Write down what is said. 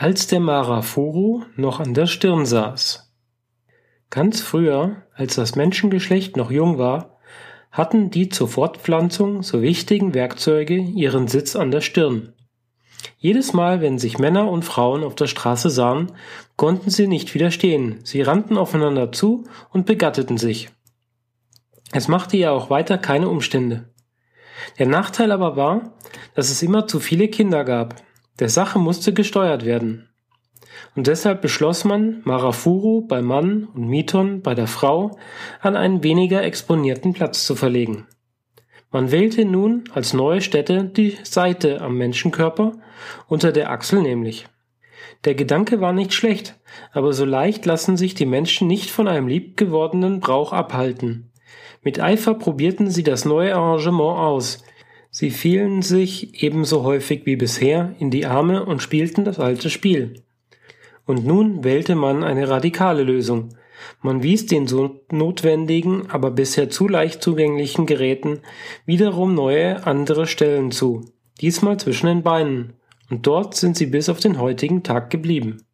als der Marafuru noch an der Stirn saß. Ganz früher, als das Menschengeschlecht noch jung war, hatten die zur Fortpflanzung so wichtigen Werkzeuge ihren Sitz an der Stirn. Jedes Mal, wenn sich Männer und Frauen auf der Straße sahen, konnten sie nicht widerstehen, sie rannten aufeinander zu und begatteten sich. Es machte ja auch weiter keine Umstände. Der Nachteil aber war, dass es immer zu viele Kinder gab. Der Sache musste gesteuert werden. Und deshalb beschloss man, Marafuru bei Mann und Miton bei der Frau an einen weniger exponierten Platz zu verlegen. Man wählte nun als neue Stätte die Seite am Menschenkörper, unter der Achsel nämlich. Der Gedanke war nicht schlecht, aber so leicht lassen sich die Menschen nicht von einem liebgewordenen Brauch abhalten. Mit Eifer probierten sie das neue Arrangement aus. Sie fielen sich ebenso häufig wie bisher in die Arme und spielten das alte Spiel. Und nun wählte man eine radikale Lösung. Man wies den so notwendigen, aber bisher zu leicht zugänglichen Geräten wiederum neue andere Stellen zu, diesmal zwischen den Beinen, und dort sind sie bis auf den heutigen Tag geblieben.